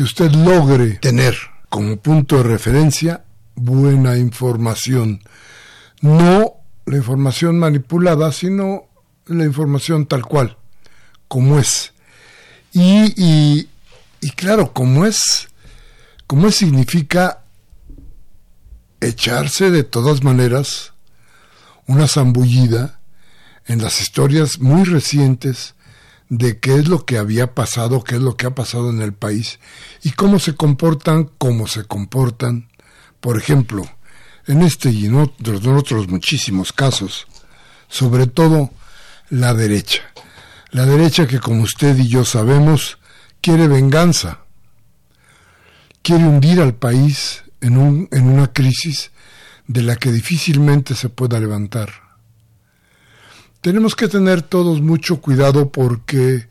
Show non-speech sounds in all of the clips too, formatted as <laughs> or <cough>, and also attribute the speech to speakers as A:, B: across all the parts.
A: Que usted logre tener como punto de referencia buena información. No la información manipulada, sino la información tal cual, como es. Y, y, claro, como es, como es significa echarse de todas maneras una zambullida en las historias muy recientes de qué es lo que había pasado, qué es lo que ha pasado en el país y cómo se comportan, cómo se comportan. Por ejemplo, en este y en otros, en otros muchísimos casos, sobre todo la derecha. La derecha que, como usted y yo sabemos, quiere venganza, quiere hundir al país en, un, en una crisis de la que difícilmente se pueda levantar tenemos que tener todos mucho cuidado porque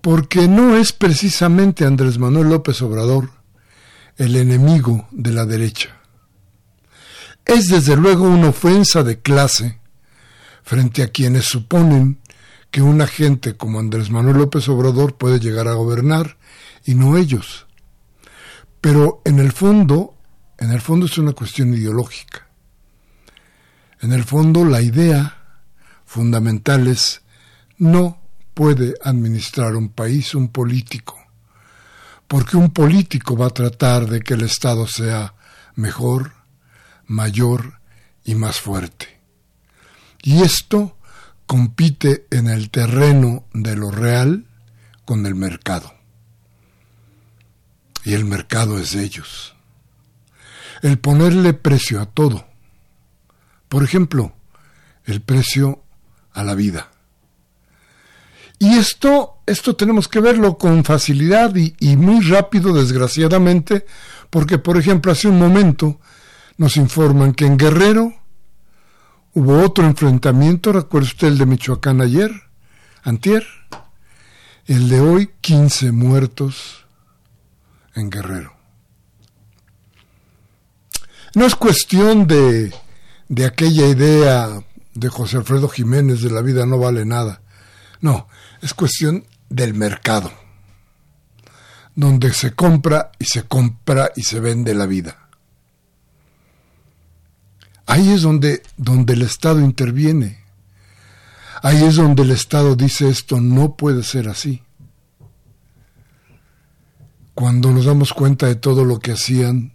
A: porque no es precisamente Andrés Manuel López Obrador el enemigo de la derecha. Es desde luego una ofensa de clase frente a quienes suponen que una gente como Andrés Manuel López Obrador puede llegar a gobernar y no ellos. Pero en el fondo, en el fondo es una cuestión ideológica. En el fondo la idea fundamentales, no puede administrar un país un político, porque un político va a tratar de que el Estado sea mejor, mayor y más fuerte. Y esto compite en el terreno de lo real con el mercado. Y el mercado es de ellos. El ponerle precio a todo. Por ejemplo, el precio a la vida. Y esto, esto tenemos que verlo con facilidad y, muy rápido, desgraciadamente, porque, por ejemplo, hace un momento nos informan que en Guerrero hubo otro enfrentamiento, recuerda usted el de Michoacán ayer, antier, el de hoy, 15 muertos en Guerrero. No es cuestión de, de aquella idea de José Alfredo Jiménez de la vida no vale nada. No, es cuestión del mercado, donde se compra y se compra y se vende la vida. Ahí es donde, donde el Estado interviene. Ahí es donde el Estado dice esto no puede ser así. Cuando nos damos cuenta de todo lo que hacían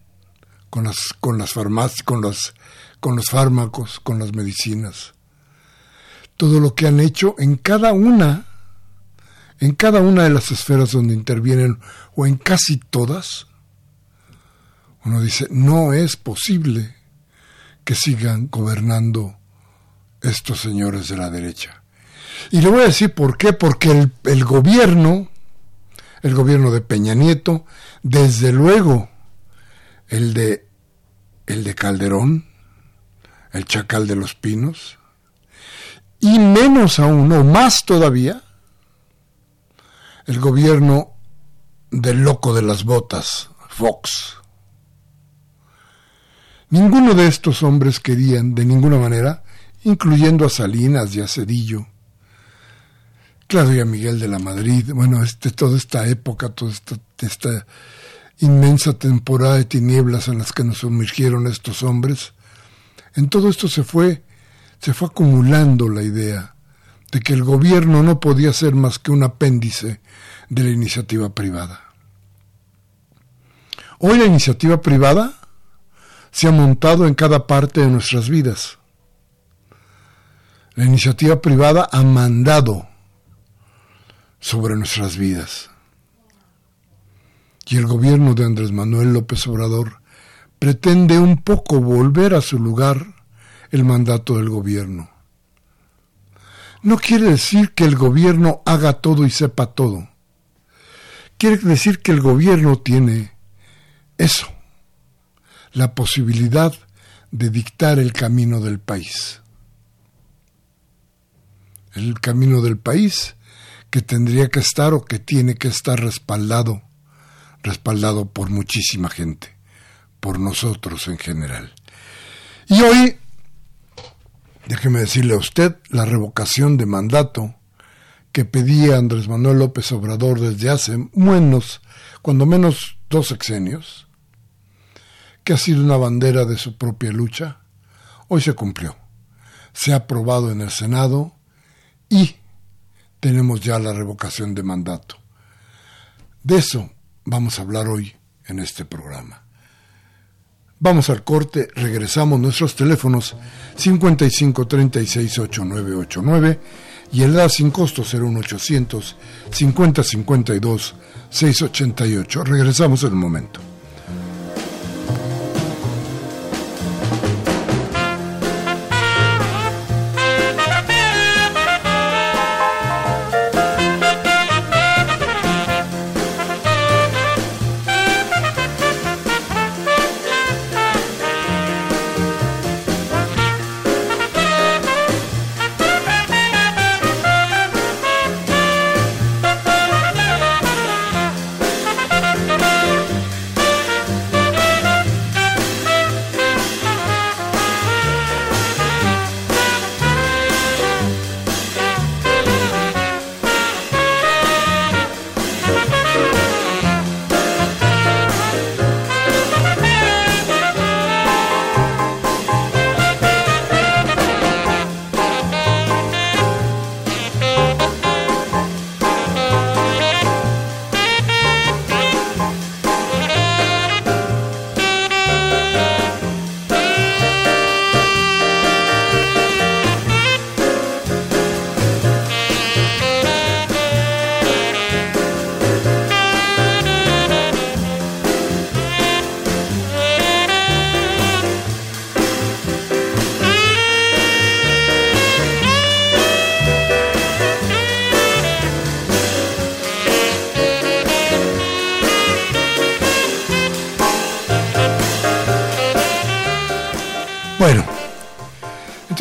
A: con las, con las farmacias, con las con los fármacos, con las medicinas. Todo lo que han hecho en cada una, en cada una de las esferas donde intervienen, o en casi todas, uno dice, no es posible que sigan gobernando estos señores de la derecha. Y le voy a decir por qué, porque el, gobierno, el gobierno de Peña Nieto, desde luego el de el de Calderón, el Chacal de los Pinos, y menos aún, o más todavía, el gobierno del loco de las botas, Fox. Ninguno de estos hombres querían, de ninguna manera, incluyendo a Salinas y a Cedillo, claro, Miguel de la Madrid, bueno, este, toda esta época, toda esta inmensa temporada de tinieblas en las que nos sumergieron estos hombres, en todo esto se fue, se fue acumulando la idea de que el gobierno no podía ser más que un apéndice de la iniciativa privada. Hoy la iniciativa privada se ha montado en cada parte de nuestras vidas. La iniciativa privada ha mandado sobre nuestras vidas. Y el gobierno de Andrés Manuel López Obrador pretende un poco volver a su lugar el mandato del gobierno. No quiere decir que el gobierno haga todo y sepa todo. Quiere decir que el gobierno tiene eso, la posibilidad de dictar el camino del país. El camino del país que tendría que estar o que tiene que estar respaldado, respaldado por muchísima gente, por nosotros en general. Y hoy, déjeme decirle a usted, la revocación de mandato que pedía Andrés Manuel López Obrador desde hace menos, cuando menos dos sexenios, que ha sido una bandera de su propia lucha, hoy se cumplió. Se ha aprobado en el Senado y tenemos ya la revocación de mandato. De eso vamos a hablar hoy en este programa. Vamos al corte, regresamos nuestros teléfonos 55 36 8989 y el da sin costo 01800 50 52 688. Regresamos en un momento.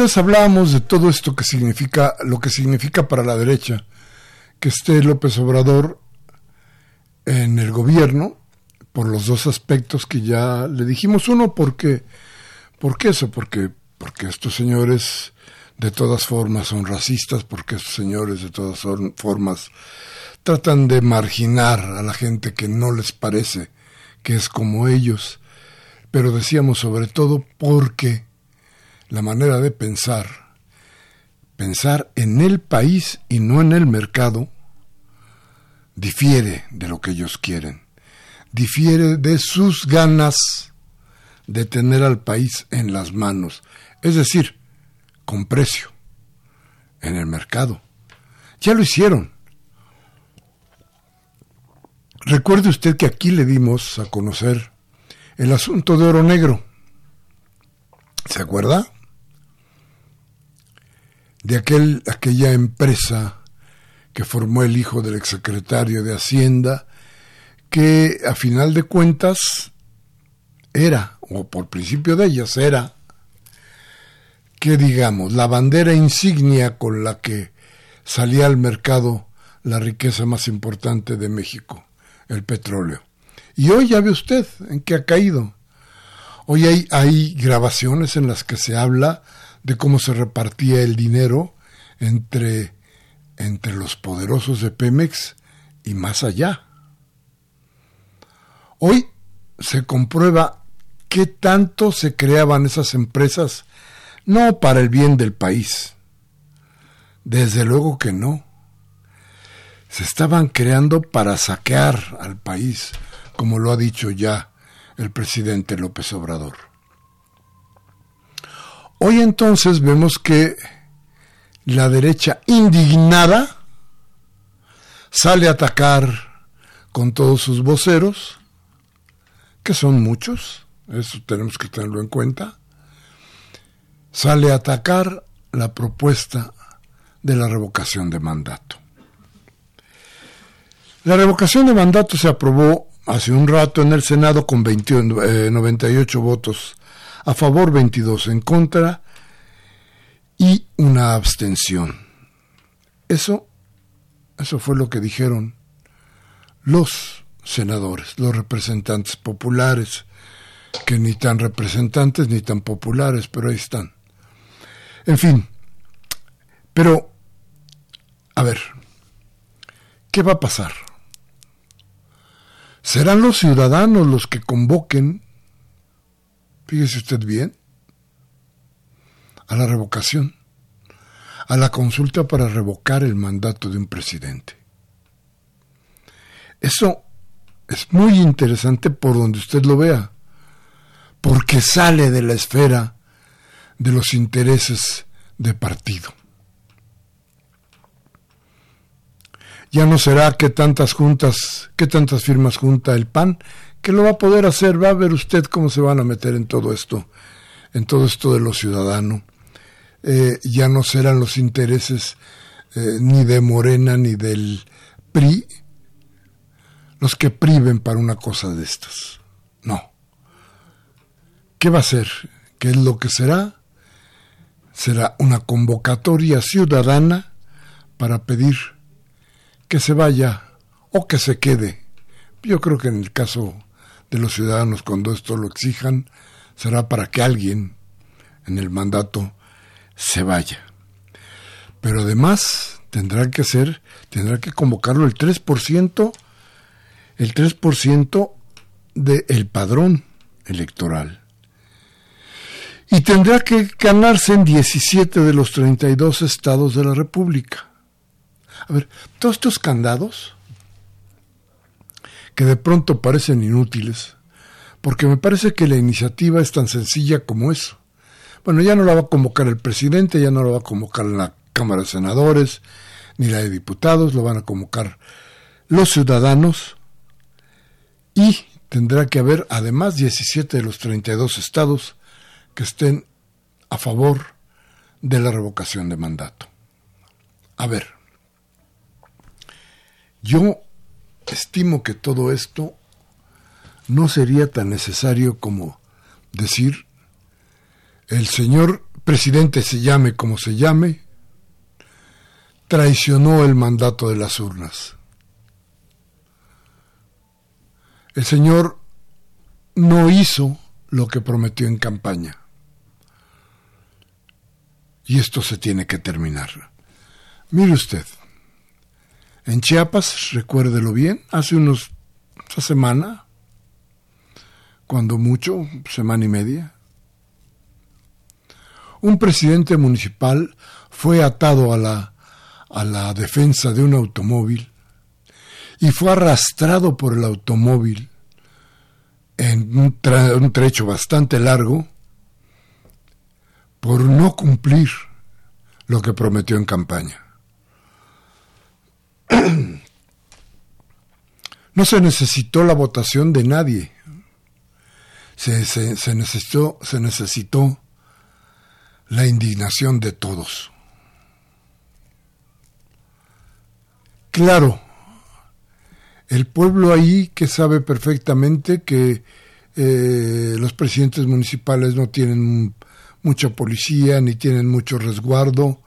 A: Entonces hablábamos de todo esto que significa, lo que significa para la derecha que esté López Obrador en el gobierno, por los dos aspectos que ya le dijimos. Uno, porque, ¿por qué eso? Porque, porque estos señores de todas formas son racistas, porque estos señores de todas formas tratan de marginar a la gente que no les parece que es como ellos. Pero decíamos sobre todo porque la manera de pensar, pensar en el país y no en el mercado, difiere de lo que ellos quieren, difiere de sus ganas de tener al país en las manos, es decir, con precio, en el mercado. Ya lo hicieron. Recuerde usted que aquí le dimos a conocer el asunto de oro negro. ¿Se acuerda? De aquel, aquella empresa que formó el hijo del exsecretario de Hacienda, que a final de cuentas era, o por principio de ellas era, que digamos, la bandera insignia con la que salía al mercado la riqueza más importante de México, el petróleo. Y hoy ya ve usted en qué ha caído. Hoy hay, hay grabaciones en las que se habla de cómo se repartía el dinero entre, entre los poderosos de Pemex y más allá. Hoy se comprueba qué tanto se creaban esas empresas, no para el bien del país. Desde luego que no. Se estaban creando para saquear al país, como lo ha dicho ya el presidente López Obrador. Hoy entonces vemos que la derecha indignada sale a atacar con todos sus voceros, que son muchos, eso tenemos que tenerlo en cuenta, sale a atacar la propuesta de la revocación de mandato. La revocación de mandato se aprobó hace un rato en el Senado con 98 eh, votos a favor, 22 en contra y una abstención. Eso, eso fue lo que dijeron los senadores, los representantes populares, que ni tan representantes ni tan populares, pero ahí están. En fin, pero, a ver, ¿qué va a pasar? ¿Serán los ciudadanos los que convoquen, fíjese usted bien, a la revocación, a la consulta para revocar el mandato de un presidente? Eso es muy interesante por donde usted lo vea, porque sale de la esfera de los intereses de partido. Ya no será que tantas juntas, que tantas firmas junta el PAN, que lo va a poder hacer, va a ver usted cómo se van a meter en todo esto, en todo esto de lo ciudadano. Eh, ya no serán los intereses eh, ni de Morena ni del PRI los que priven para una cosa de estas. No. ¿Qué va a ser? ¿Qué es lo que será? Será una convocatoria ciudadana para pedir que se vaya o que se quede. Yo creo que en el caso de los ciudadanos, cuando esto lo exijan, será para que alguien en el mandato se vaya. Pero además tendrá que ser, tendrá que convocarlo el 3%, el 3% del padrón electoral. Y tendrá que ganarse en 17 de los 32 estados de la República. A ver, todos estos candados que de pronto parecen inútiles, porque me parece que la iniciativa es tan sencilla como eso. Bueno, ya no la va a convocar el presidente, ya no la va a convocar la Cámara de Senadores, ni la de Diputados, lo van a convocar los ciudadanos y tendrá que haber además 17 de los 32 estados que estén a favor de la revocación de mandato. A ver, yo estimo que todo esto no sería tan necesario como decir el señor presidente se llame como se llame, traicionó el mandato de las urnas. El señor no hizo lo que prometió en campaña. Y esto se tiene que terminar. Mire usted, en Chiapas, recuérdelo bien, hace unos, esa semana, cuando mucho, semana y media, un presidente municipal fue atado a la, a la defensa de un automóvil y fue arrastrado por el automóvil en un, un trecho bastante largo por no cumplir lo que prometió en campaña. <clears throat> No se necesitó la votación de nadie. Se, necesitó, se necesitó la indignación de todos. Claro, el pueblo ahí que sabe perfectamente que eh, los presidentes municipales no tienen mucha policía ni tienen mucho resguardo,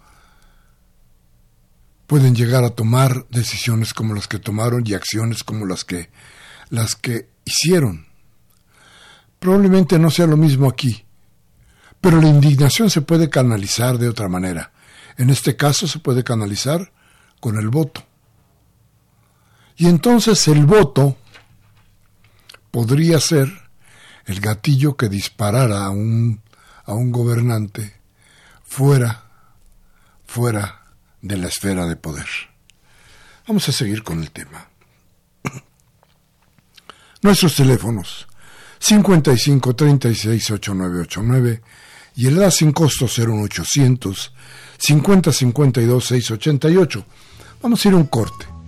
A: pueden llegar a tomar decisiones como las que tomaron y acciones como las que las que hicieron. Probablemente no sea lo mismo aquí, pero la indignación se puede canalizar de otra manera. En este caso se puede canalizar con el voto. Y entonces el voto podría ser el gatillo que disparara a un, a un gobernante fuera, fuera de la esfera de poder. Vamos a seguir con el tema. <clears throat> Nuestros teléfonos 55 36 8989 y el edad sin costo 01800 50 52 688. Vamos a ir a un corte.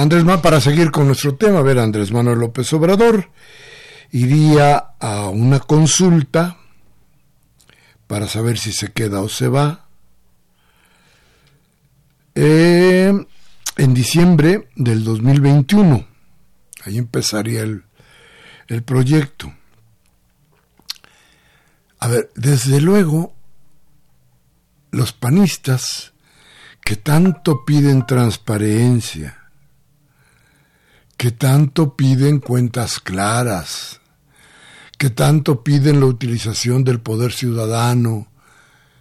A: Andrés Manuel, para seguir con nuestro tema, a ver, Andrés Manuel López Obrador iría a una consulta para saber si se queda o se va. Eh, en diciembre del 2021, ahí empezaría el, el proyecto. A ver, desde luego, los panistas que tanto piden transparencia, que tanto piden cuentas claras, que tanto piden la utilización del poder ciudadano,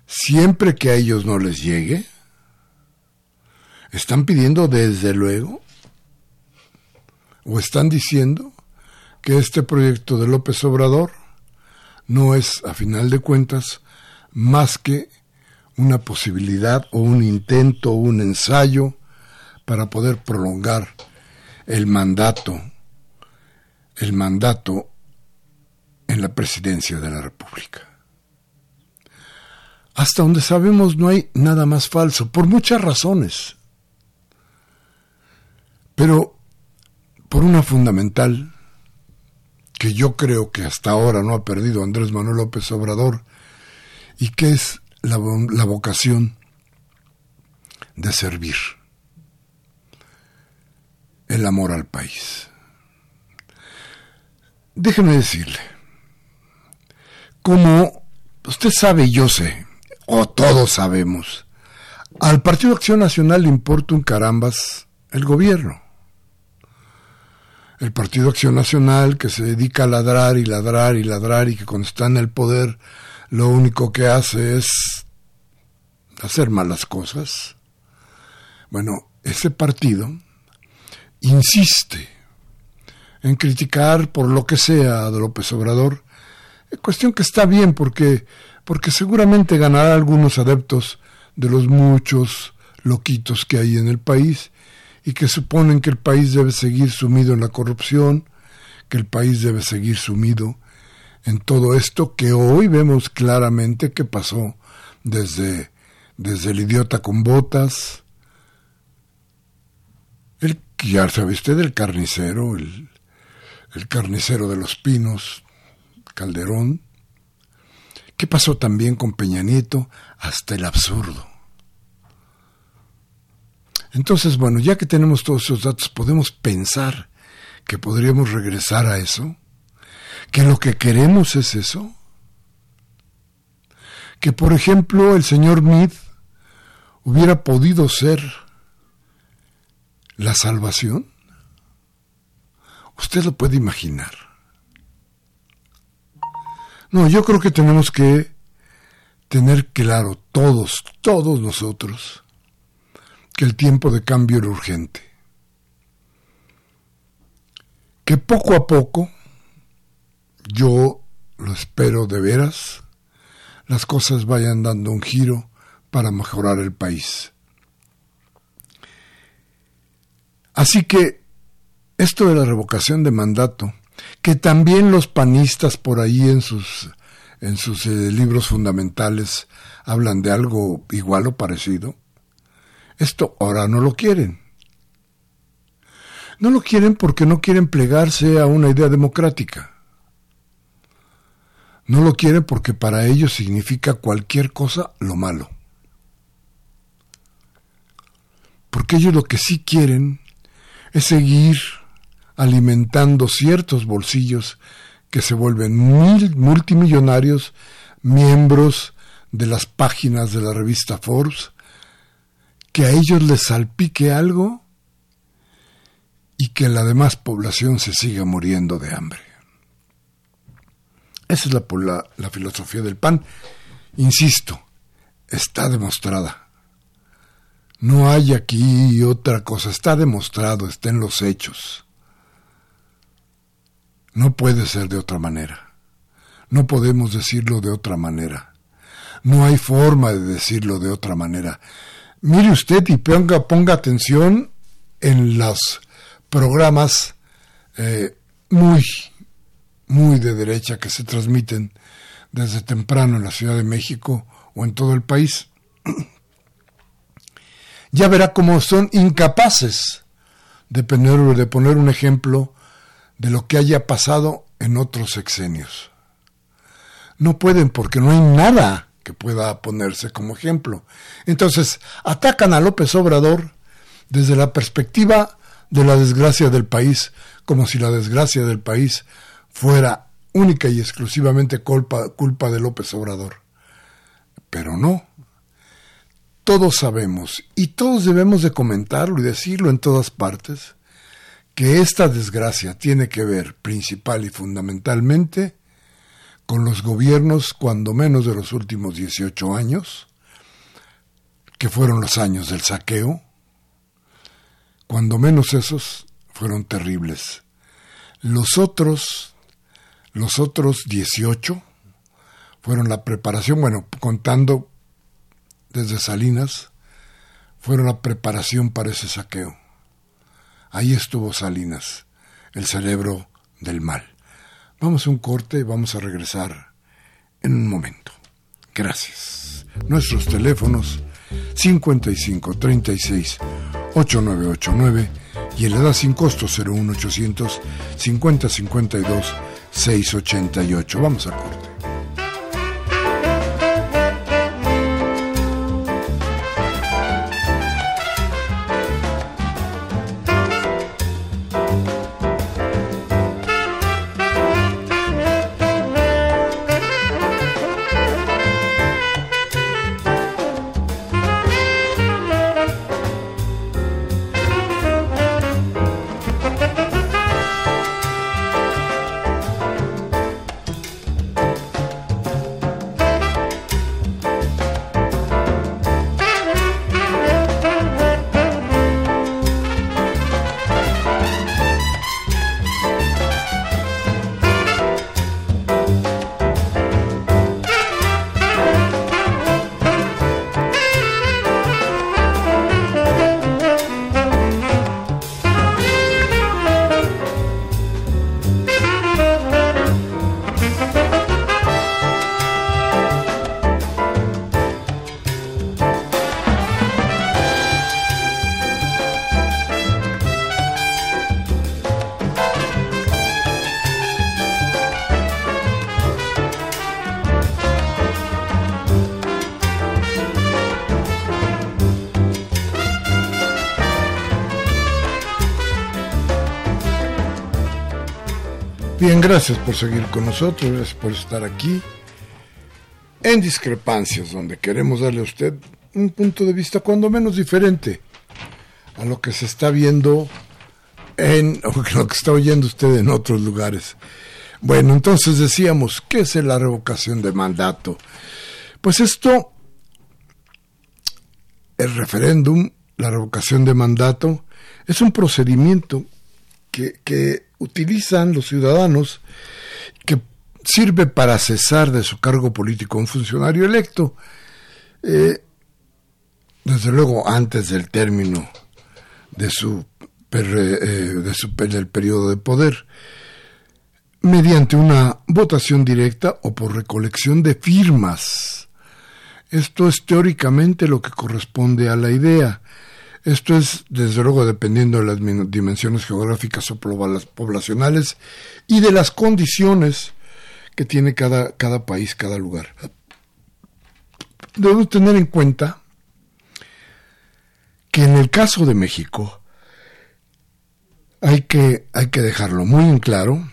A: siempre que a ellos no les llegue? ¿Están pidiendo desde luego? ¿O están diciendo que este proyecto de López Obrador no es, a final de cuentas, más que una posibilidad o un intento o un ensayo para poder prolongar el mandato, el mandato en la presidencia de la República. Hasta donde sabemos no hay nada más falso, por muchas razones. Pero por una fundamental que yo creo que hasta ahora no ha perdido Andrés Manuel López Obrador y que es la, vocación de servir, el amor al país. Déjeme decirle, como usted sabe y yo sé, o todos sabemos, al Partido Acción Nacional le importa un carambas el gobierno. El Partido Acción Nacional que se dedica a ladrar y ladrar y ladrar y que cuando está en el poder lo único que hace es hacer malas cosas. Bueno, ese partido insiste en criticar por lo que sea a López Obrador, cuestión que está bien porque, porque seguramente ganará algunos adeptos de los muchos loquitos que hay en el país y que suponen que el país debe seguir sumido en la corrupción, que el país debe seguir sumido en todo esto que hoy vemos claramente que pasó desde desde el idiota con botas, sabe usted, el carnicero, el, el carnicero de los pinos, Calderón. ¿Qué pasó también con Peña Nieto? Hasta el absurdo. Entonces, bueno, ya que tenemos todos esos datos, podemos pensar que podríamos regresar a eso, que lo que queremos es eso, que por ejemplo el señor Mead hubiera podido ser la salvación? Usted lo puede imaginar. No, yo creo que tenemos que tener claro todos, todos nosotros, que el tiempo de cambio era urgente. Que poco a poco, yo lo espero de veras, las cosas vayan dando un giro para mejorar el país. Así que esto de la revocación de mandato, que también los panistas por ahí en sus en sus eh, libros fundamentales hablan de algo igual o parecido, esto ahora no lo quieren. No lo quieren porque no quieren plegarse a una idea democrática. No lo quieren porque para ellos significa cualquier cosa lo malo. Porque ellos lo que sí quieren es seguir alimentando ciertos bolsillos que se vuelven multimillonarios, miembros de las páginas de la revista Forbes, que a ellos les salpique algo y que la demás población se siga muriendo de hambre. Esa es la, la, filosofía del pan. Insisto, está demostrada. No hay aquí otra cosa, está demostrado, está en los hechos. No puede ser de otra manera. No podemos decirlo de otra manera. No hay forma de decirlo de otra manera. Mire usted y ponga, ponga atención en los programas eh, muy muy de derecha que se transmiten desde temprano en la Ciudad de México o en todo el país. <clears throat> ya verá cómo son incapaces de poner, de poner un ejemplo de lo que haya pasado en otros sexenios. No pueden porque no hay nada que pueda ponerse como ejemplo. Entonces, atacan a López Obrador desde la perspectiva de la desgracia del país, como si la desgracia del país fuera única y exclusivamente culpa, culpa de López Obrador. Pero no. Todos sabemos, y todos debemos de comentarlo y decirlo en todas partes, que esta desgracia tiene que ver principal y fundamentalmente con los gobiernos, cuando menos de los últimos 18 años, que fueron los años del saqueo, cuando menos esos fueron terribles. Los otros los otros 18 fueron la preparación, bueno, contando desde Salinas, fueron la preparación para ese saqueo. Ahí estuvo Salinas, el cerebro del mal. Vamos a un corte y vamos a regresar en un momento. Gracias. Nuestros teléfonos 55 36 8989 y el edad sin costo 01800 50 52 688. Vamos a corte. Bien, gracias por seguir con nosotros, gracias por estar aquí en Discrepancias, donde queremos darle a usted un punto de vista cuando menos diferente a lo que se está viendo en <laughs> o lo que está oyendo usted en otros lugares. Bueno, entonces decíamos, ¿qué es la revocación de mandato? Pues esto, el referéndum, la revocación de mandato, es un procedimiento que, que utilizan los ciudadanos que sirve para cesar de su cargo político un funcionario electo, eh, desde luego antes del término de su, eh, de su del periodo de poder, mediante una votación directa o por recolección de firmas. Esto es teóricamente lo que corresponde a la idea. Esto es, desde luego, dependiendo de las dimensiones geográficas o poblacionales y de las condiciones que tiene cada, cada país, cada lugar. Debemos tener en cuenta que en el caso de México hay que, hay que dejarlo muy en claro.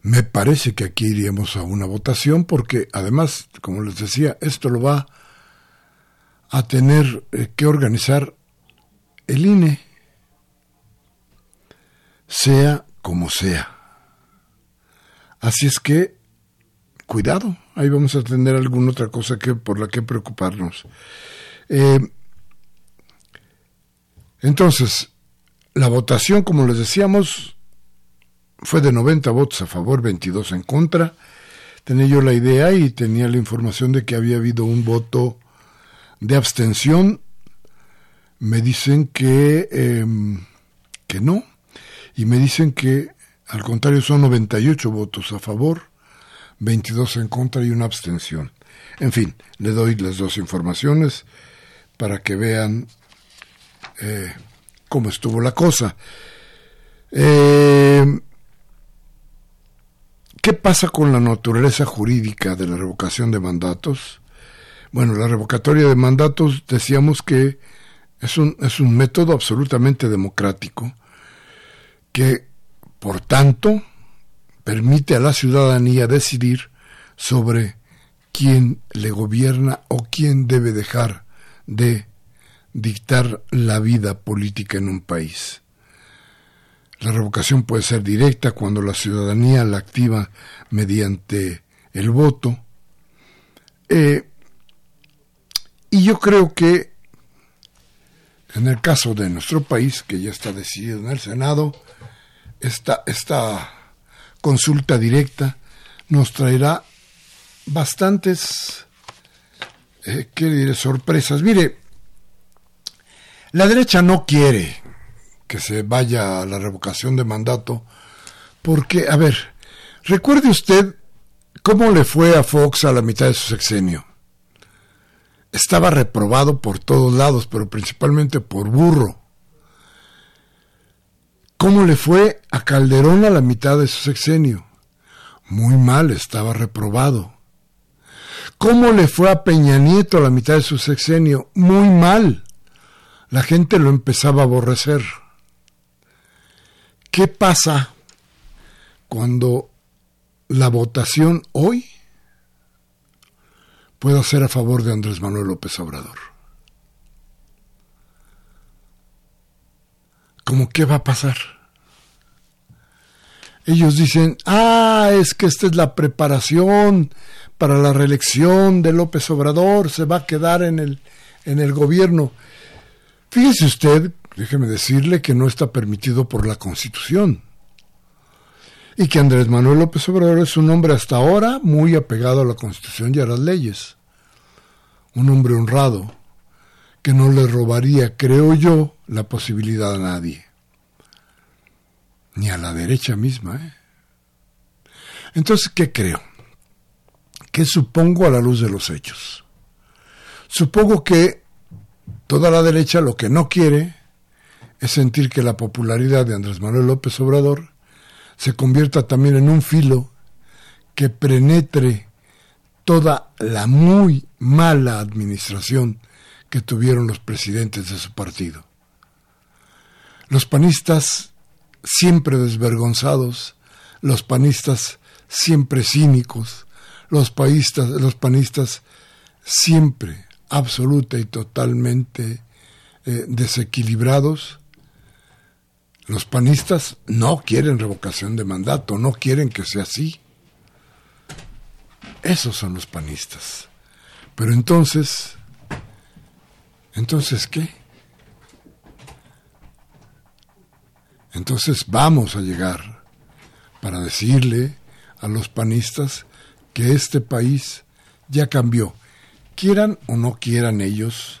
A: Me parece que aquí iríamos a una votación porque además, como les decía, esto lo va a tener eh, que organizar el INE, sea como sea. Así es que, cuidado, ahí vamos a tener alguna otra cosa que, por la que preocuparnos. Eh, entonces, la votación, como les decíamos, fue de 90 votos a favor, 22 en contra. Tenía yo la idea y tenía la información de que había habido un voto de abstención, me dicen que, em, que no, y me dicen que al contrario son 98 votos a favor, 22 en contra y una abstención. En fin, le doy las dos informaciones para que vean eh, cómo estuvo la cosa. Em, ¿Qué pasa con la naturaleza jurídica de la revocación de mandatos? Bueno, la revocatoria de mandatos decíamos que es un, es un método absolutamente democrático que, por tanto, permite a la ciudadanía decidir sobre quién le gobierna o quién debe dejar de dictar la vida política en un país. La revocación puede ser directa cuando la ciudadanía la activa mediante el voto. Eh, y yo creo que en el caso de nuestro país, que ya está decidido en el Senado, esta, esta consulta directa nos traerá bastantes, eh, ¿qué sorpresas. Mire, la derecha no quiere que se vaya a la revocación de mandato porque, a ver, recuerde usted cómo le fue a Fox a la mitad de su sexenio estaba reprobado por todos lados, pero principalmente por burro. ¿Cómo le fue a Calderón a la mitad de su sexenio? Muy mal, estaba reprobado. ¿Cómo le fue a Peña Nieto a la mitad de su sexenio? Muy mal. La gente lo empezaba a aborrecer. ¿Qué pasa cuando la votación hoy puedo hacer a favor de Andrés Manuel López Obrador. ¿Cómo qué va a pasar? Ellos dicen, ah, es que esta es la preparación para la reelección de López Obrador, se va a quedar en el, en el gobierno. Fíjese usted, déjeme decirle que no está permitido por la Constitución. Y que Andrés Manuel López Obrador es un hombre hasta ahora muy apegado a la Constitución y a las leyes un hombre honrado, que no le robaría, creo yo, la posibilidad a nadie, ni a la derecha misma. ¿eh? Entonces, ¿qué creo? ¿Qué supongo a la luz de los hechos? Supongo que toda la derecha lo que no quiere es sentir que la popularidad de Andrés Manuel López Obrador se convierta también en un filo que penetre toda la muy mala administración que tuvieron los presidentes de su partido. Los panistas siempre desvergonzados, los panistas siempre cínicos, los, paístas, los panistas siempre absoluta y totalmente eh, desequilibrados. Los panistas no quieren revocación de mandato, no quieren que sea así. Esos son los panistas. Pero entonces, entonces, ¿qué? Entonces vamos a llegar para decirle a los panistas que este país ya cambió. Quieran o no quieran ellos,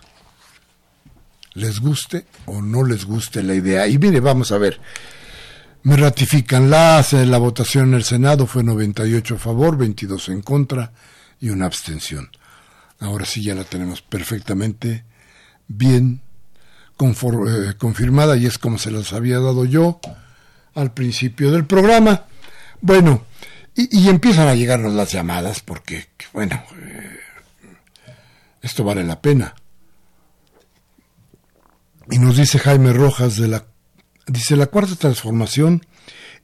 A: les guste o no les guste la idea. Y mire, vamos a ver. Me ratifican la, la votación en el Senado fue 98 a favor, 22 en contra y una abstención. Ahora sí ya la tenemos perfectamente bien eh, confirmada y es como se las había dado yo al principio del programa. Bueno, y, empiezan a llegarnos las llamadas porque, bueno, eh, esto vale la pena. Y nos dice Jaime Rojas de la dice la cuarta transformación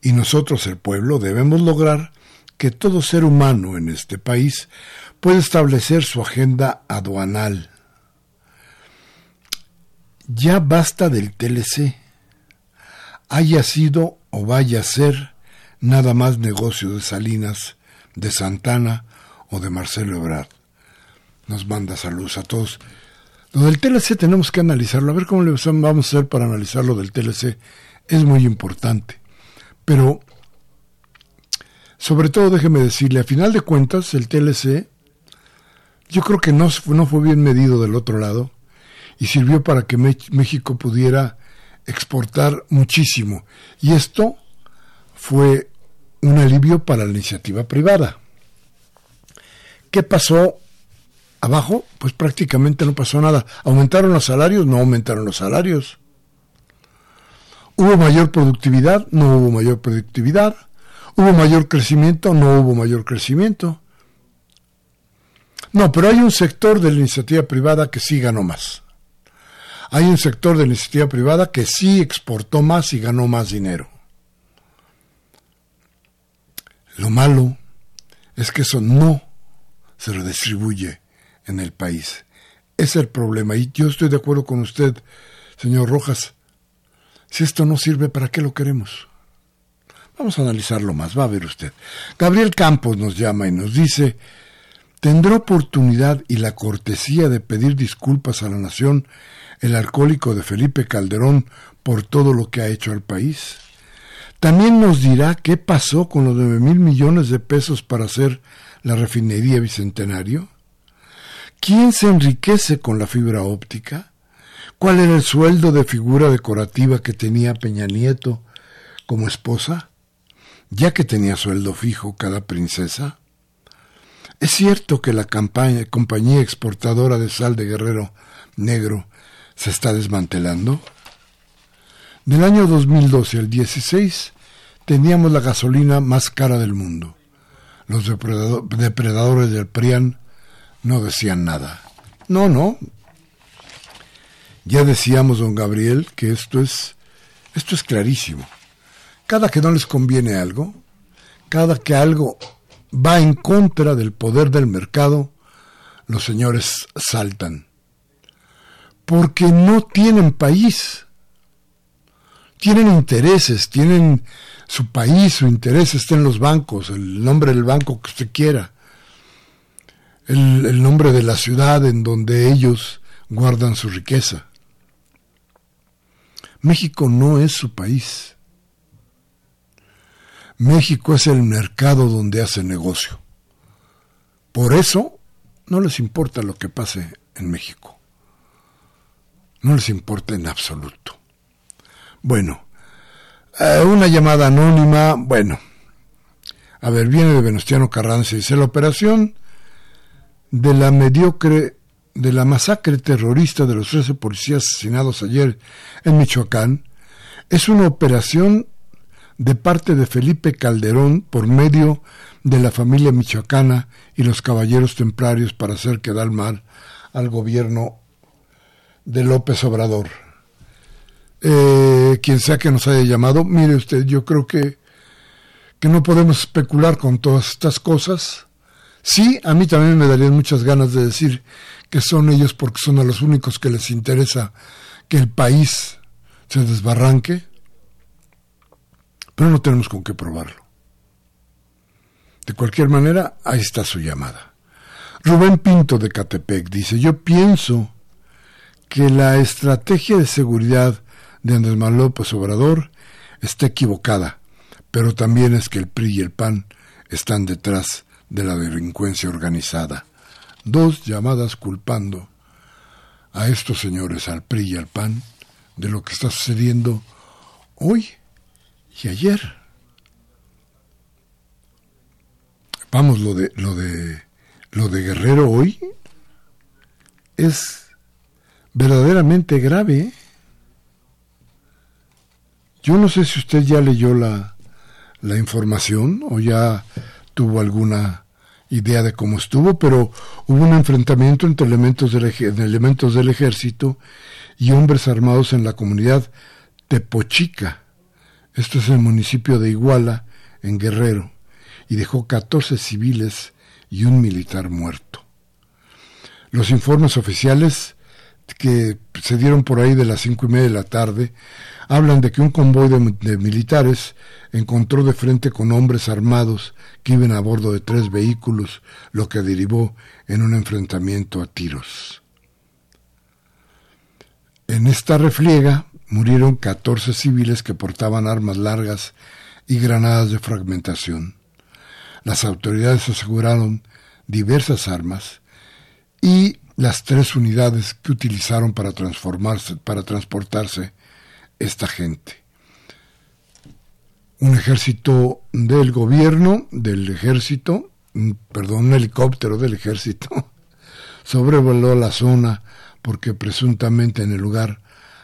A: y nosotros el pueblo debemos lograr que todo ser humano en este país pueda establecer su agenda aduanal. Ya basta del TLC. Haya sido o vaya a ser nada más negocio de Salinas, de Santana o de Marcelo Ebrard. Nos manda saludos a todos. Lo del TLC tenemos que analizarlo, a ver cómo le vamos a hacer para analizar lo del TLC. Es muy importante. Pero, sobre todo, déjeme decirle, a final de cuentas, el TLC, yo creo que no, no fue bien medido del otro lado y sirvió para que México pudiera exportar muchísimo. Y esto fue un alivio para la iniciativa privada. ¿Qué pasó abajo? Pues prácticamente no pasó nada. ¿Aumentaron los salarios? No aumentaron los salarios. ¿Hubo mayor productividad? No hubo mayor productividad. ¿Hubo mayor crecimiento? No hubo mayor crecimiento. No, pero hay un sector de la iniciativa privada que sí ganó más. Hay un sector de la iniciativa privada que sí exportó más y ganó más dinero. Lo malo es que eso no se redistribuye en el país. Es el problema. Y yo estoy de acuerdo con usted, señor Rojas. Si esto no sirve, ¿para qué lo queremos? Vamos a analizarlo más, va a ver usted. Gabriel Campos nos llama y nos dice, ¿tendrá oportunidad y la cortesía de pedir disculpas a la nación el alcohólico de Felipe Calderón por todo lo que ha hecho al país? También nos dirá qué pasó con los nueve mil millones de pesos para hacer la refinería Bicentenario. ¿Quién se enriquece con la fibra óptica? ¿Cuál era el sueldo de figura decorativa que tenía Peña Nieto como esposa? Ya que tenía sueldo fijo cada princesa. ¿Es cierto que la compañía exportadora de sal de Guerrero Negro se está desmantelando? Del año 2012 al 16 teníamos la gasolina más cara del mundo. Los depredadores del PRIAN no decían nada. No, no. Ya decíamos, don Gabriel, que esto es, esto es clarísimo. Cada que no les conviene algo, cada que algo va en contra del poder del mercado, los señores saltan. Porque no tienen país tienen intereses, tienen su país, su interés está en los bancos, el nombre del banco que usted quiera, el, nombre de la ciudad en donde ellos guardan su riqueza. México no es su país. México es el mercado donde hace negocio. Por eso no les importa lo que pase en México. No les importa en absoluto. Bueno, eh, una llamada anónima, bueno, a ver, viene de Venustiano Carranza y dice, la operación de la mediocre, de la masacre terrorista de los 13 policías asesinados ayer en Michoacán, es una operación de parte de Felipe Calderón por medio de la familia michoacana y los caballeros templarios para hacer quedar mal al gobierno de López Obrador. eh, quien sea que nos haya llamado, mire usted, yo creo que, que no podemos especular con todas estas cosas. Sí, a mí también me darían muchas ganas de decir que son ellos porque son a los únicos que les interesa que el país se desbarranque, pero no tenemos con qué probarlo. De cualquier manera, ahí está su llamada. Rubén Pinto de Catepec dice, yo pienso que la estrategia de seguridad de Andrés Manuel López Obrador está equivocada, pero también es que el PRI y el PAN están detrás de la delincuencia organizada. Dos llamadas culpando a estos señores, al PRI y al PAN, de lo que está sucediendo hoy y ayer. Vamos, lo de lo de lo de Guerrero hoy es verdaderamente grave. ¿eh? Yo no sé si usted ya leyó la, la información o ya tuvo alguna idea de cómo estuvo, pero hubo un enfrentamiento entre elementos del, elementos del ejército y hombres armados en la comunidad Tepochica. Esto es el municipio de Iguala, en Guerrero, y dejó 14 civiles y un militar muerto. Los informes oficiales que se dieron por ahí de las cinco y media de la tarde hablan de que un convoy de, militares encontró de frente con hombres armados que iban a bordo de tres vehículos, lo que derivó en un enfrentamiento a tiros. En esta refriega murieron 14 civiles que portaban armas largas y granadas de fragmentación. Las autoridades aseguraron diversas armas y las tres unidades que utilizaron para transformarse, para transportarse esta gente. Un ejército del gobierno, del ejército, perdón, un helicóptero del ejército, <laughs> sobrevoló la zona porque presuntamente en el lugar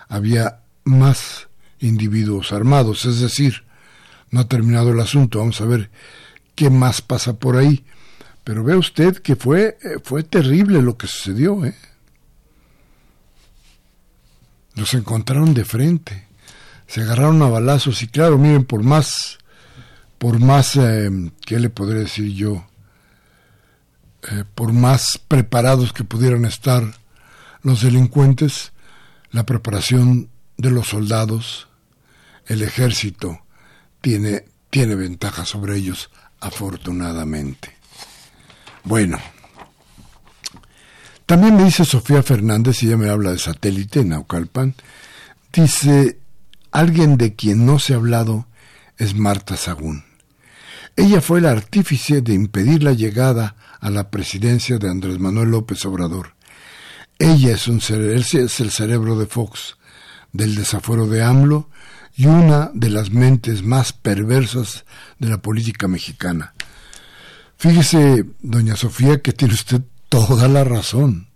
A: había más individuos armados, es decir, no ha terminado el asunto, vamos a ver qué más pasa por ahí. Pero ve usted que fue, eh, fue terrible lo que sucedió, ¿eh? Los encontraron de frente, se agarraron a balazos y claro, miren, por más, por más, eh, ¿qué le podré decir yo? Eh, por más preparados que pudieran estar los delincuentes, la preparación de los soldados, el ejército, tiene, tiene ventaja sobre ellos, afortunadamente. Bueno, también me dice Sofía Fernández, y ella me habla de satélite en Naucalpan, dice, alguien de quien no se ha hablado es Marta Sagún. Ella fue el artífice de impedir la llegada a la presidencia de Andrés Manuel López Obrador. Ella es, un, es el cerebro de Fox, del desafuero de AMLO y una de las mentes más perversas de la política mexicana. Fíjese, doña Sofía, que tiene usted toda la razón.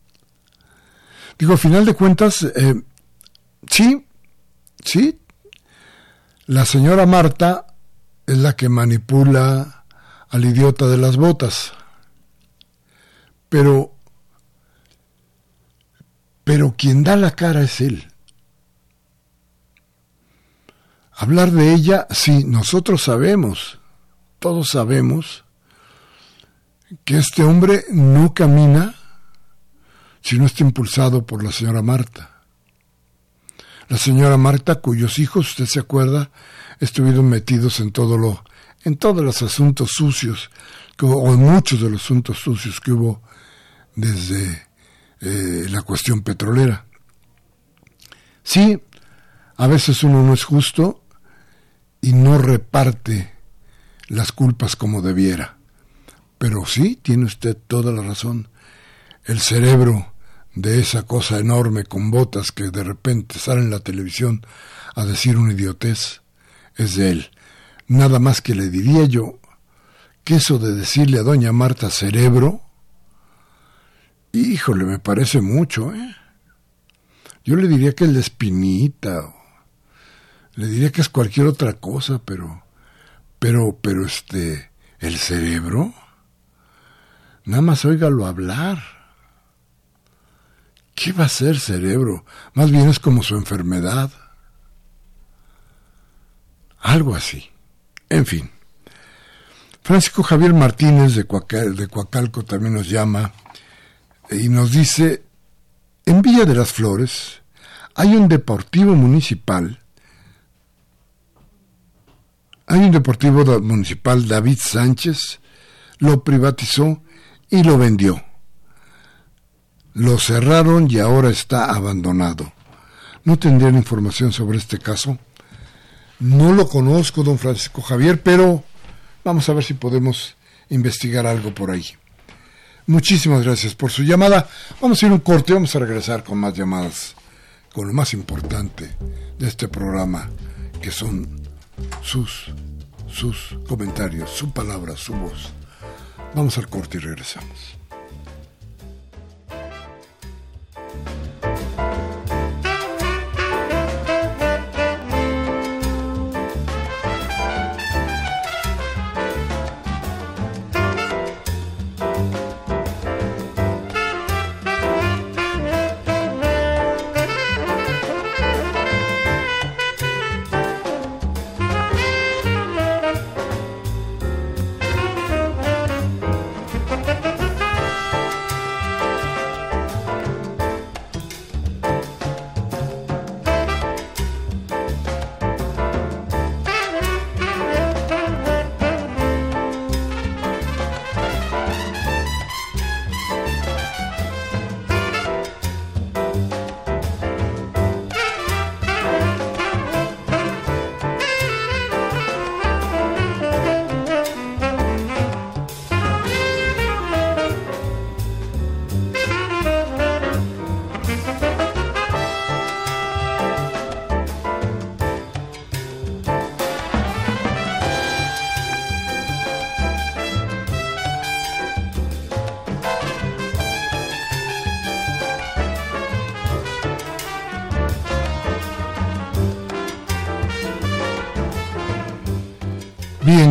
A: Digo, a final de cuentas, eh, sí, sí, la señora Marta es la que manipula al idiota de las botas. Pero, pero quien da la cara es él. Hablar de ella, sí, nosotros sabemos, todos sabemos que este hombre no camina si no está impulsado por la señora Marta. La señora Marta, cuyos hijos, usted se acuerda, estuvieron metidos en todo lo, en todos los asuntos sucios, o en muchos de los asuntos sucios que hubo desde eh, la cuestión petrolera. Sí, a veces uno no es justo y no reparte las culpas como debiera. Pero sí, tiene usted toda la razón. El cerebro de esa cosa enorme con botas que de repente sale en la televisión a decir una idiotez es de él. Nada más que le diría yo que eso de decirle a doña Marta cerebro, híjole, me parece mucho, ¿eh? Yo le diría que es la espinita, le diría que es cualquier otra cosa, pero, pero, pero este, el cerebro. Nada más óigalo hablar. ¿Qué va a ser cerebro? Más bien es como su enfermedad. Algo así. En fin. Francisco Javier Martínez de, de Coacalco también nos llama y nos dice, en Villa de las Flores hay un deportivo municipal, hay un deportivo municipal David Sánchez, lo privatizó y lo vendió. Lo cerraron y ahora está abandonado. ¿No tendrían información sobre este caso? No lo conozco, don Francisco Javier, pero vamos a ver si podemos investigar algo por ahí. Muchísimas gracias por su llamada. Vamos a ir un corte, vamos a regresar con más llamadas, con lo más importante de este programa, que son sus, sus comentarios, su palabra, su voz. Vamos al corte y regresamos.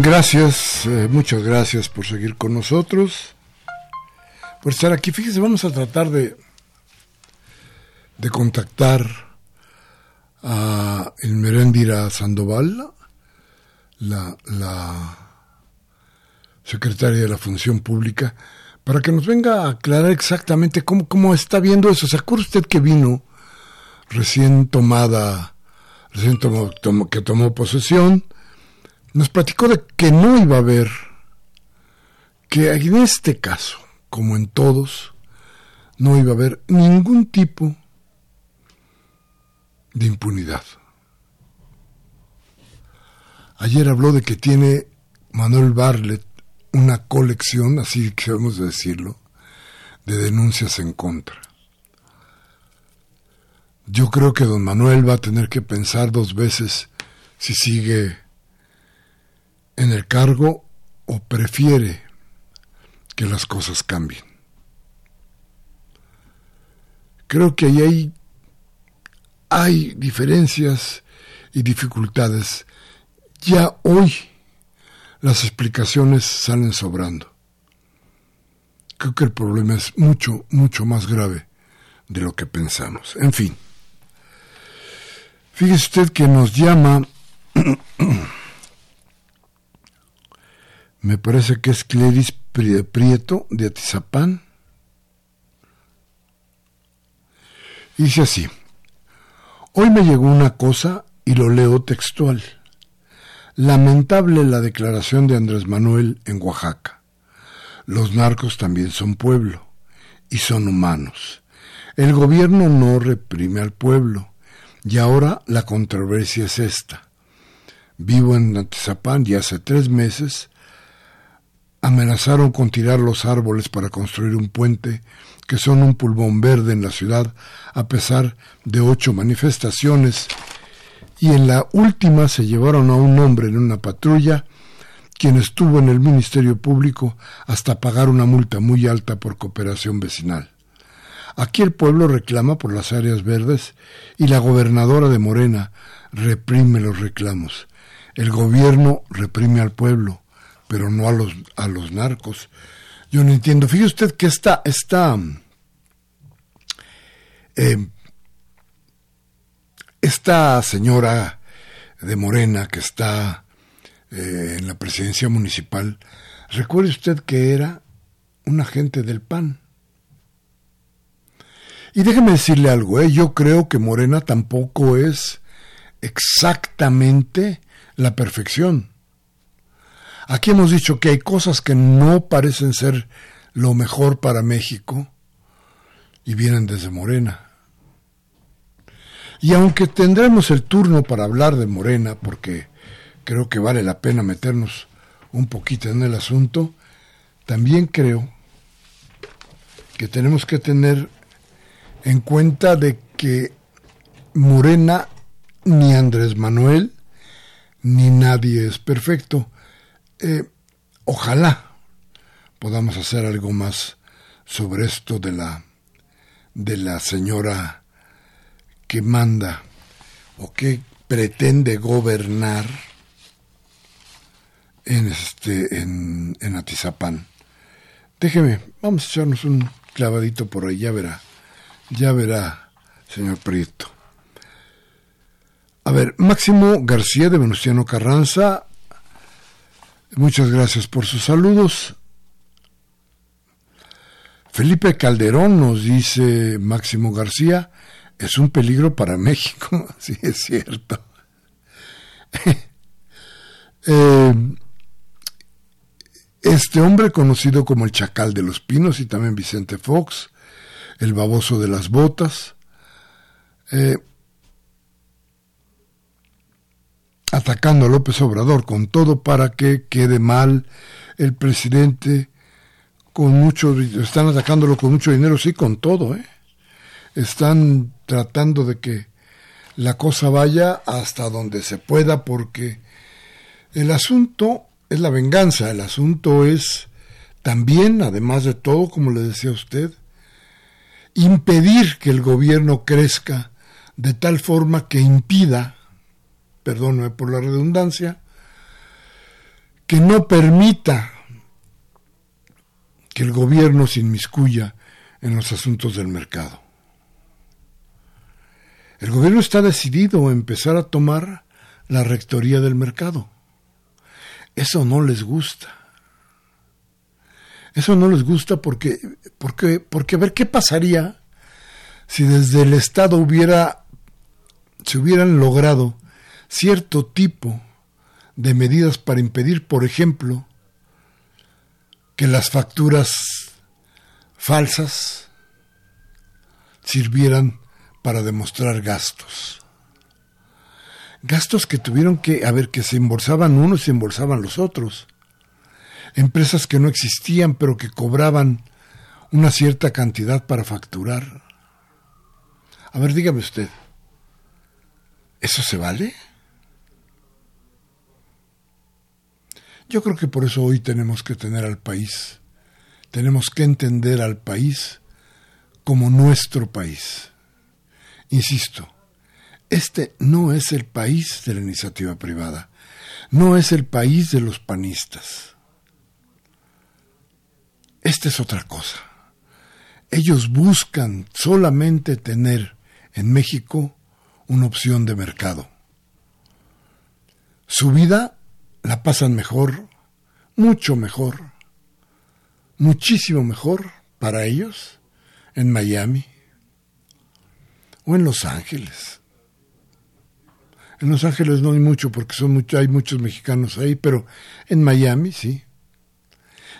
A: Gracias, eh, muchas gracias por seguir con nosotros, por estar aquí. Fíjese, vamos a tratar de, de contactar a el Merendira Sandoval, la, la secretaria de la Función Pública, para que nos venga a aclarar exactamente cómo, cómo está viendo eso. ¿Se acuerda usted que vino recién tomada, recién que tomó posesión? Nos platicó de que no iba a haber, que en este caso, como en todos, no iba a haber ningún tipo de impunidad. Ayer habló de que tiene Manuel Barlet una colección, así que decirlo, de denuncias en contra. Yo creo que don Manuel va a tener que pensar dos veces si sigue en el cargo o prefiere que las cosas cambien. Creo que ahí hay, hay diferencias y dificultades. Ya hoy las explicaciones salen sobrando. Creo que el problema es mucho, mucho más grave de lo que pensamos. En fin. Fíjese usted que nos llama <clears throat> me parece que es Cleris Prieto de Atizapán. Dice así, hoy me llegó una cosa y lo leo textual. Lamentable la declaración de Andrés Manuel en Oaxaca. Los narcos también son pueblo y son humanos. El gobierno no reprime al pueblo y ahora la controversia es esta. Vivo en Atizapán y hace tres meses amenazaron con tirar los árboles para construir un puente que son un pulmón verde en la ciudad a pesar de ocho manifestaciones y en la última se llevaron a un hombre en una patrulla quien estuvo en el Ministerio Público hasta pagar una multa muy alta por cooperación vecinal. Aquí el pueblo reclama por las áreas verdes y la gobernadora de Morena reprime los reclamos. El gobierno reprime al pueblo pero no a los, a los narcos. Yo no entiendo. Fíjese usted que esta, esta, eh, esta señora de Morena que está eh, en la presidencia municipal, recuerde usted que era un agente del PAN. Y déjeme decirle algo, ¿eh? yo creo que Morena tampoco es exactamente la perfección. Aquí hemos dicho que hay cosas que no parecen ser lo mejor para México y vienen desde Morena. Y aunque tendremos el turno para hablar de Morena, porque creo que vale la pena meternos un poquito en el asunto, también creo que tenemos que tener en cuenta de que Morena ni Andrés Manuel ni nadie es perfecto. Eh, ojalá podamos hacer algo más sobre esto de la de la señora que manda o que pretende gobernar en este en, en Atizapán. Déjeme, vamos a echarnos un clavadito por ahí, ya verá, ya verá, señor Prieto. A ver, Máximo García de Venustiano Carranza, muchas gracias por sus saludos. Felipe Calderón nos dice Máximo García, es un peligro para México. <laughs> sí, es cierto. <laughs> Eh, este hombre conocido como el Chacal de los Pinos y también Vicente Fox, el baboso de las botas, eh, atacando a López Obrador con todo para que quede mal el presidente con mucho están atacándolo con mucho dinero sí con todo ¿eh? están tratando de que la cosa vaya hasta donde se pueda porque el asunto es la venganza el asunto es también además de todo como le decía usted impedir que el gobierno crezca de tal forma que impida perdóneme por la redundancia, que no permita que el gobierno se inmiscuya en los asuntos del mercado. El gobierno está decidido a empezar a tomar la rectoría del mercado. Eso no les gusta. Eso no les gusta porque, porque, porque a ver qué pasaría si desde el Estado hubiera, se hubieran logrado cierto tipo de medidas para impedir, por ejemplo, que las facturas falsas sirvieran para demostrar gastos. Gastos que tuvieron que, a ver, que se embolsaban unos y se embolsaban los otros. Empresas que no existían pero que cobraban una cierta cantidad para facturar. A ver, dígame usted, ¿eso se vale? Yo creo que por eso hoy tenemos que tener al país, tenemos que entender al país como nuestro país. Insisto, este no es el país de la iniciativa privada, no es el país de los panistas. Esta es otra cosa. Ellos buscan solamente tener en México una opción de mercado. Su vida la pasan mejor, mucho mejor, muchísimo mejor para ellos en Miami o en Los Ángeles. En Los Ángeles no hay mucho porque son mucho, hay muchos mexicanos ahí, pero en Miami sí.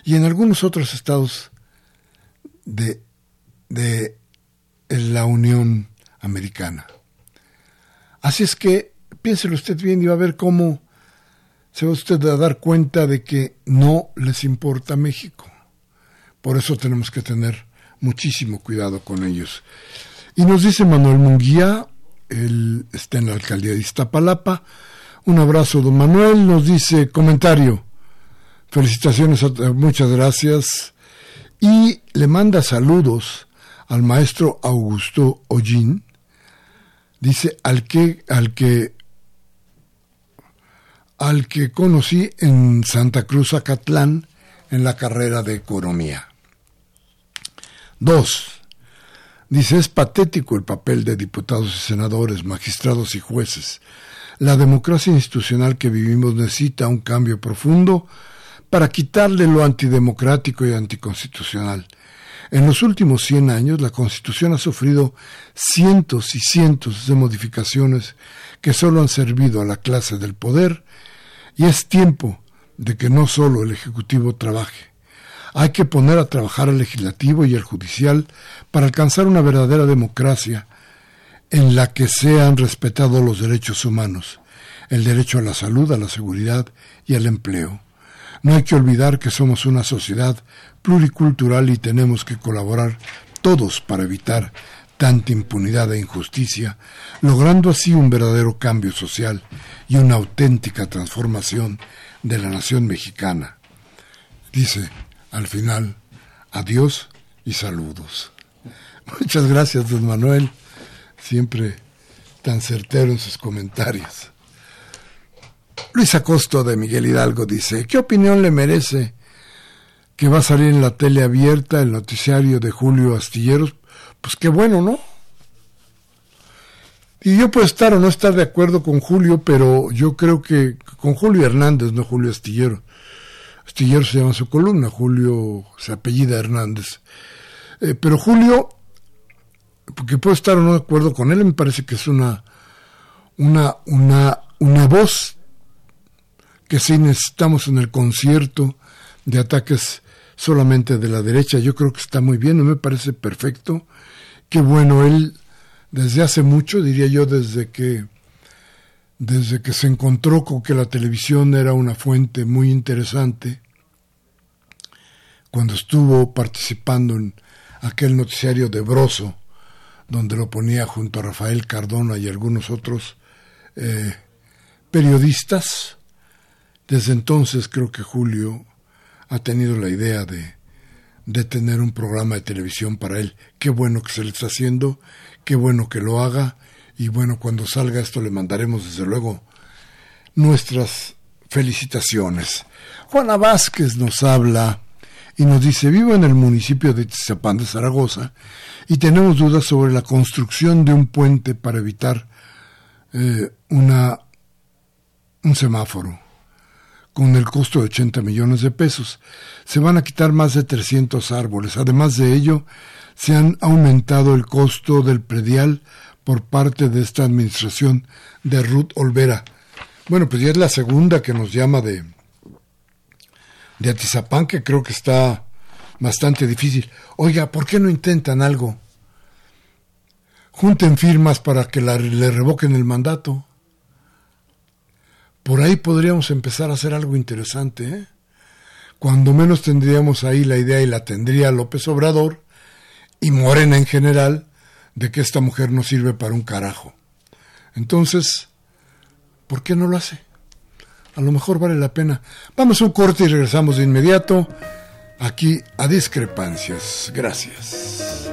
A: Y en algunos otros estados de, de la Unión Americana. Así es que piénselo usted bien y va a ver cómo se va usted a dar cuenta de que no les importa México. Por eso tenemos que tener muchísimo cuidado con ellos. Y nos dice Manuel Munguía, él está en la alcaldía de Iztapalapa. Un abrazo, don Manuel. Nos dice comentario. Felicitaciones, muchas gracias. Y le manda saludos al maestro Augusto Ollín. Dice al que, al que al que conocí en Santa Cruz Acatlán en la carrera de economía. Dos, dice, es patético el papel de diputados y senadores, magistrados y jueces. La democracia institucional que vivimos necesita un cambio profundo para quitarle lo antidemocrático y anticonstitucional. En los últimos 100 años la Constitución ha sufrido cientos y cientos de modificaciones que solo han servido a la clase del poder y es tiempo de que no solo el Ejecutivo trabaje. Hay que poner a trabajar al legislativo y al judicial para alcanzar una verdadera democracia en la que sean respetados los derechos humanos, el derecho a la salud, a la seguridad y al empleo. No hay que olvidar que somos una sociedad pluricultural y tenemos que colaborar todos para evitar tanta impunidad e injusticia, logrando así un verdadero cambio social y una auténtica transformación de la nación mexicana. Dice al final, adiós y saludos. <laughs> Muchas gracias, don Manuel, siempre tan certero en sus comentarios. Luis Acosto de Miguel Hidalgo dice, ¿qué opinión le merece que va a salir en la tele abierta el noticiario de Julio Astilleros? Pues qué bueno, ¿no? Y yo puedo estar o no estar de acuerdo con Julio, pero yo creo que con Julio Hernández, no Julio Astillero. Astillero se llama su columna, Julio se apellida Hernández. Eh, pero Julio, porque puedo estar o no de acuerdo con él, me parece que es una, una, una, una voz que sí necesitamos en el concierto de ataques solamente de la derecha. Yo creo que está muy bien, no me parece perfecto. Qué bueno, él desde hace mucho, diría yo, desde que desde que se encontró con que la televisión era una fuente muy interesante, cuando estuvo participando en aquel noticiario de Broso, donde lo ponía junto a Rafael Cardona y algunos otros eh, periodistas, desde entonces creo que Julio ha tenido la idea de, de tener un programa de televisión para él. Qué bueno que se le está haciendo, qué bueno que lo haga y bueno, cuando salga esto le mandaremos desde luego nuestras felicitaciones. Juana Vázquez nos habla y nos dice, vivo en el municipio de Tizapán de Zaragoza y tenemos dudas sobre la construcción de un puente para evitar eh, una, un semáforo con el costo de 80 millones de pesos. Se van a quitar más de 300 árboles. Además de ello, se han aumentado el costo del predial por parte de esta administración de Ruth Olvera. Bueno, pues ya es la segunda que nos llama de, de Atizapán, que creo que está bastante difícil. Oiga, ¿por qué no intentan algo? Junten firmas para que le revoquen el mandato. Por ahí podríamos empezar a hacer algo interesante. ¿eh? Cuando menos tendríamos ahí la idea y la tendría López Obrador y Morena en general de que esta mujer no sirve para un carajo. Entonces, ¿por qué no lo hace? A lo mejor vale la pena. Vamos a un corte y regresamos de inmediato aquí a discrepancias. Gracias.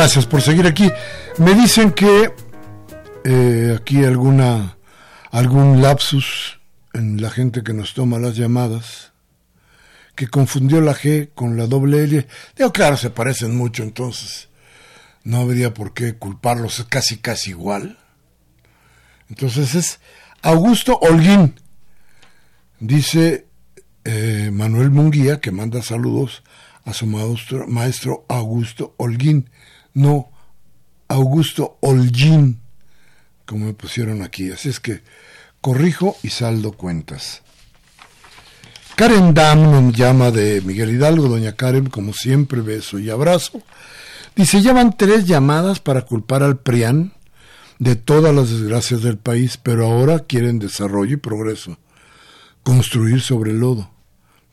A: Gracias por seguir aquí. Me dicen que eh, aquí alguna algún lapsus en la gente que nos toma las llamadas que confundió la G con la doble L. Digo, claro, se parecen mucho, entonces no habría por qué culparlos, es casi casi igual. Entonces es Augusto Holguín, dice eh, Manuel Munguía, que manda saludos a su maestro, maestro Augusto Holguín no Augusto Holguín, como me pusieron aquí. Así es que corrijo y saldo cuentas. Karen Dam nos llama de Miguel Hidalgo, doña Karen, como siempre, beso y abrazo. Dice, llevan tres llamadas para culpar al PRIAN de todas las desgracias del país, pero ahora quieren desarrollo y progreso. Construir sobre el lodo.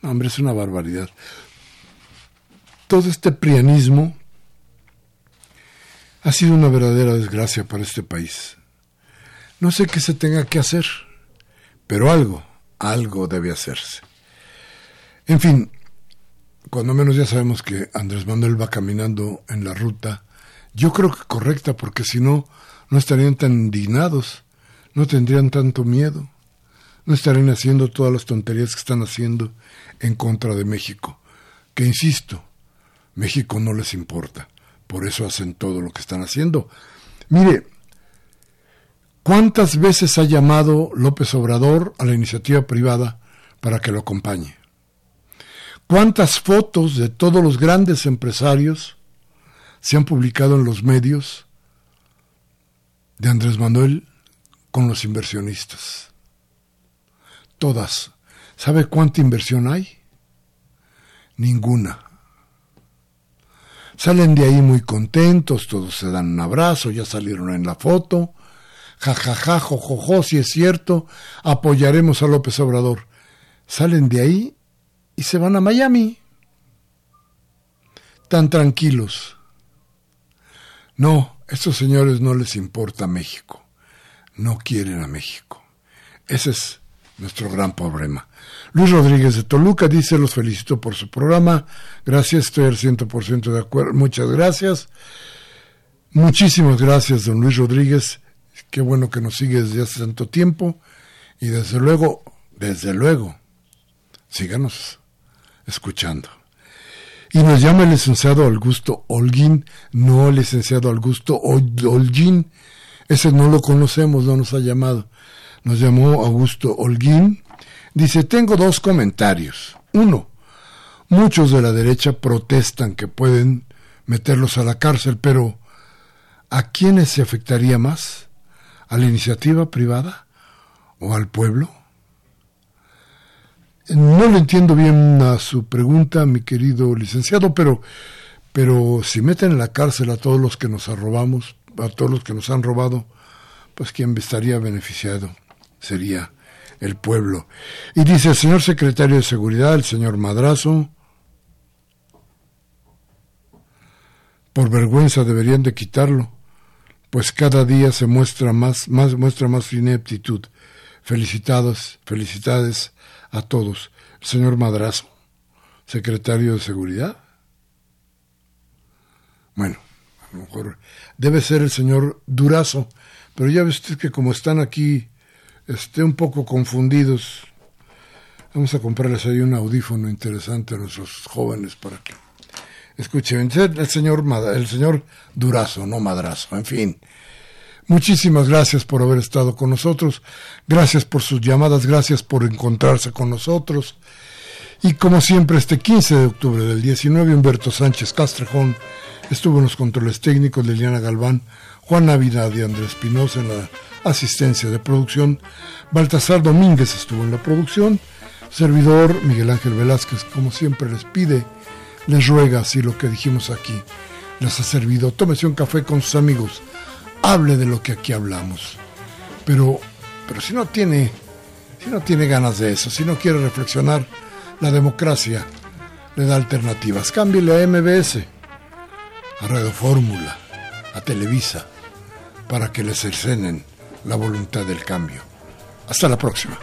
A: hombre, es una barbaridad. Todo este prianismo ha sido una verdadera desgracia para este país. No sé qué se tenga que hacer, pero algo, algo debe hacerse. En fin, cuando menos ya sabemos que Andrés Manuel va caminando en la ruta, yo creo que correcta, porque si no, no estarían tan indignados, no tendrían tanto miedo, no estarían haciendo todas las tonterías que están haciendo en contra de México, que insisto, México no les importa, por eso hacen todo lo que están haciendo. Mire, ¿cuántas veces ha llamado López Obrador a la iniciativa privada para que lo acompañe? ¿Cuántas fotos de todos los grandes empresarios se han publicado en los medios de Andrés Manuel con los inversionistas? Todas. ¿Sabe cuánta inversión hay? Ninguna. Salen de ahí muy contentos, todos se dan un abrazo, ya salieron en la foto. Jajaja, jojojo, si es cierto, apoyaremos a López Obrador. Salen de ahí y se van a Miami. Tan tranquilos. No, estos señores no les importa México. No quieren a México. Ese es nuestro gran problema. Luis Rodríguez de Toluca dice, los felicito por su programa. Gracias, estoy al ciento por ciento de acuerdo. Muchas gracias. Muchísimas gracias, don Luis Rodríguez. Qué bueno que nos sigue desde hace tanto tiempo. Y desde luego, desde luego, síganos escuchando. Y nos llama el licenciado Augusto Holguín, no el licenciado Augusto Holguín. Ese no lo conocemos, no nos ha llamado. Nos llamó Augusto Holguín. Dice, tengo dos comentarios. Uno, muchos de la derecha protestan que pueden meterlos a la cárcel, pero ¿a quiénes se afectaría más? ¿A la iniciativa privada o al pueblo? No le entiendo bien a su pregunta, mi querido licenciado, pero, pero si meten en la cárcel a todos los que nos robamos, a todos los que nos han robado, pues quien estaría beneficiado sería el pueblo. Y dice el señor secretario de Seguridad, el señor Madrazo, por vergüenza deberían de quitarlo, pues cada día se muestra más, más muestra más ineptitud. Felicitados, felicidades a todos. El señor Madrazo, secretario de Seguridad. Bueno, a lo mejor debe ser el señor Durazo, pero ya ve usted que como están aquí este, un poco confundidos, vamos a comprarles ahí un audífono interesante a nuestros jóvenes para que escuchen. El señor, el señor Durazo, no Madrazo, en fin. Muchísimas gracias por haber estado con nosotros, gracias por sus llamadas, gracias por encontrarse con nosotros. Y como siempre, este 15 de octubre del 19, Humberto Sánchez Castrejón estuvo en los controles técnicos, Liliana Galván, Juan Navidad y Andrés Espinosa en la asistencia de producción, Baltasar Domínguez estuvo en la producción, servidor Miguel Ángel Velázquez, como siempre les pide, les ruega, si lo que dijimos aquí les ha servido, tómese un café con sus amigos hable de lo que aquí hablamos. Pero, pero si no tiene, si no tiene ganas de eso, si no quiere reflexionar, la democracia le da alternativas. Cámbiale a MBS, a Radio Fórmula, a Televisa, para que le cercenen la voluntad del cambio. Hasta la próxima.